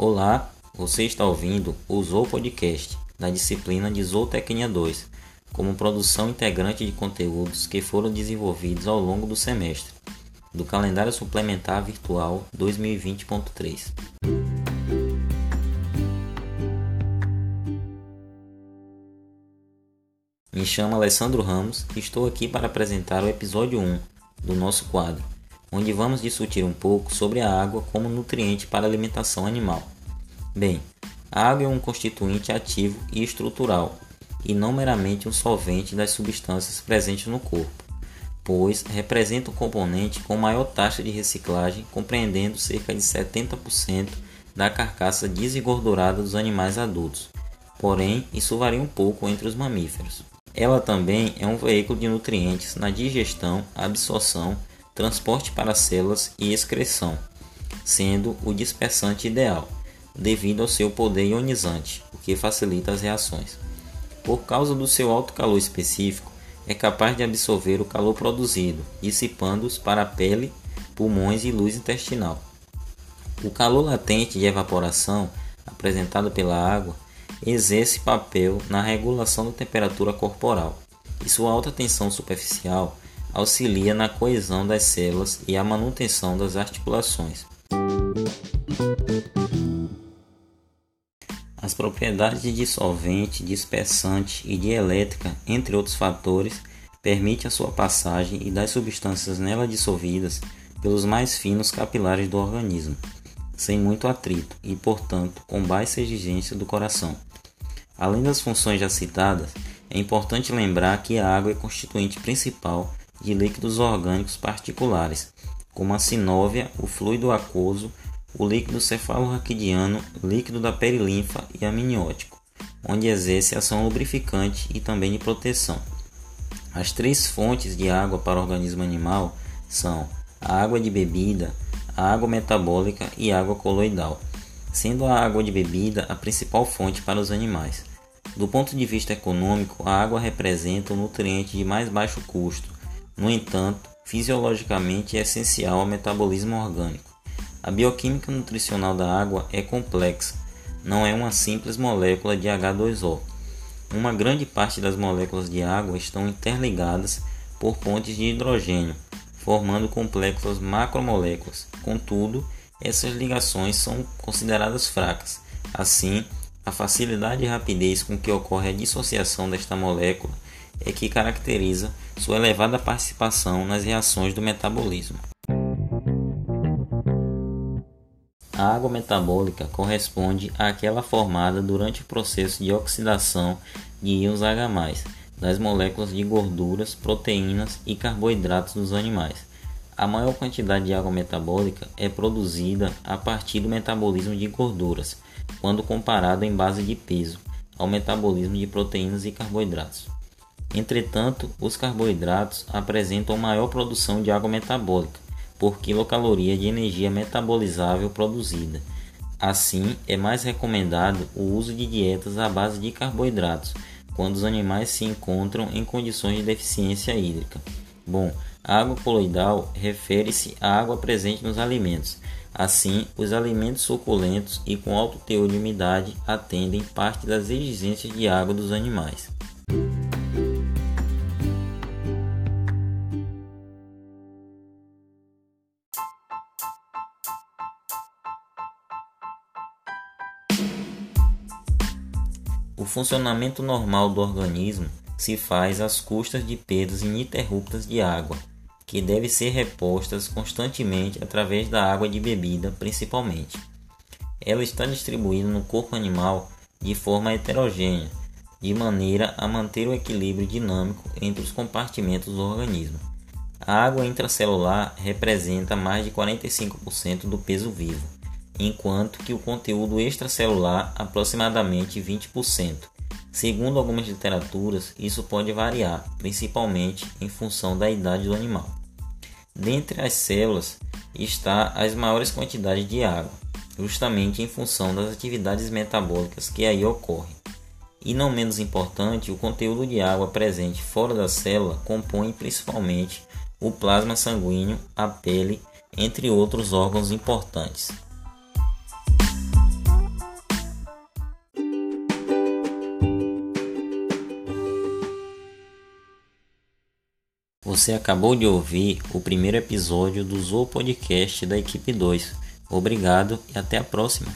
Olá, você está ouvindo o Zoo Podcast da disciplina de Zootecnia 2, como produção integrante de conteúdos que foram desenvolvidos ao longo do semestre, do calendário suplementar virtual 2020.3. Me chamo Alessandro Ramos e estou aqui para apresentar o episódio 1 do nosso quadro onde vamos discutir um pouco sobre a água como nutriente para a alimentação animal. Bem, a água é um constituinte ativo e estrutural, e não meramente um solvente das substâncias presentes no corpo, pois representa o um componente com maior taxa de reciclagem, compreendendo cerca de 70% da carcaça desengordurada dos animais adultos. Porém, isso varia um pouco entre os mamíferos. Ela também é um veículo de nutrientes na digestão, absorção transporte para células e excreção, sendo o dispersante ideal, devido ao seu poder ionizante, o que facilita as reações. Por causa do seu alto calor específico, é capaz de absorver o calor produzido, dissipando-os para a pele, pulmões e luz intestinal. O calor latente de evaporação, apresentado pela água, exerce papel na regulação da temperatura corporal, e sua alta tensão superficial auxilia na coesão das células e a manutenção das articulações. Propriedades de dissolvente, dispersante e dielétrica, entre outros fatores, permitem a sua passagem e das substâncias nela dissolvidas pelos mais finos capilares do organismo, sem muito atrito e, portanto, com baixa exigência do coração. Além das funções já citadas, é importante lembrar que a água é constituinte principal de líquidos orgânicos particulares, como a sinóvia, o fluido aquoso, o líquido cefalorraquidiano, líquido da perilinfa e amniótico, onde exerce ação lubrificante e também de proteção. As três fontes de água para o organismo animal são a água de bebida, a água metabólica e a água coloidal, sendo a água de bebida a principal fonte para os animais. Do ponto de vista econômico, a água representa o um nutriente de mais baixo custo, no entanto, fisiologicamente é essencial ao metabolismo orgânico. A bioquímica nutricional da água é complexa, não é uma simples molécula de H2O. Uma grande parte das moléculas de água estão interligadas por pontes de hidrogênio, formando complexas macromoléculas. Contudo, essas ligações são consideradas fracas. Assim, a facilidade e rapidez com que ocorre a dissociação desta molécula é que caracteriza sua elevada participação nas reações do metabolismo. A água metabólica corresponde àquela formada durante o processo de oxidação de íons H+, das moléculas de gorduras, proteínas e carboidratos dos animais. A maior quantidade de água metabólica é produzida a partir do metabolismo de gorduras, quando comparado em base de peso ao metabolismo de proteínas e carboidratos. Entretanto, os carboidratos apresentam maior produção de água metabólica por quilocaloria de energia metabolizável produzida. Assim, é mais recomendado o uso de dietas à base de carboidratos quando os animais se encontram em condições de deficiência hídrica. Bom, a água coloidal refere-se à água presente nos alimentos. Assim, os alimentos suculentos e com alto teor de umidade atendem parte das exigências de água dos animais. O funcionamento normal do organismo se faz às custas de perdas ininterruptas de água, que devem ser repostas constantemente através da água de bebida, principalmente. Ela está distribuída no corpo animal de forma heterogênea, de maneira a manter o equilíbrio dinâmico entre os compartimentos do organismo. A água intracelular representa mais de 45% do peso vivo enquanto que o conteúdo extracelular aproximadamente 20%. Segundo algumas literaturas, isso pode variar, principalmente em função da idade do animal. Dentre as células está as maiores quantidades de água, justamente em função das atividades metabólicas que aí ocorrem. E não menos importante, o conteúdo de água presente fora da célula compõe principalmente o plasma sanguíneo, a pele, entre outros órgãos importantes. Você acabou de ouvir o primeiro episódio do Zoo Podcast da equipe 2. Obrigado e até a próxima.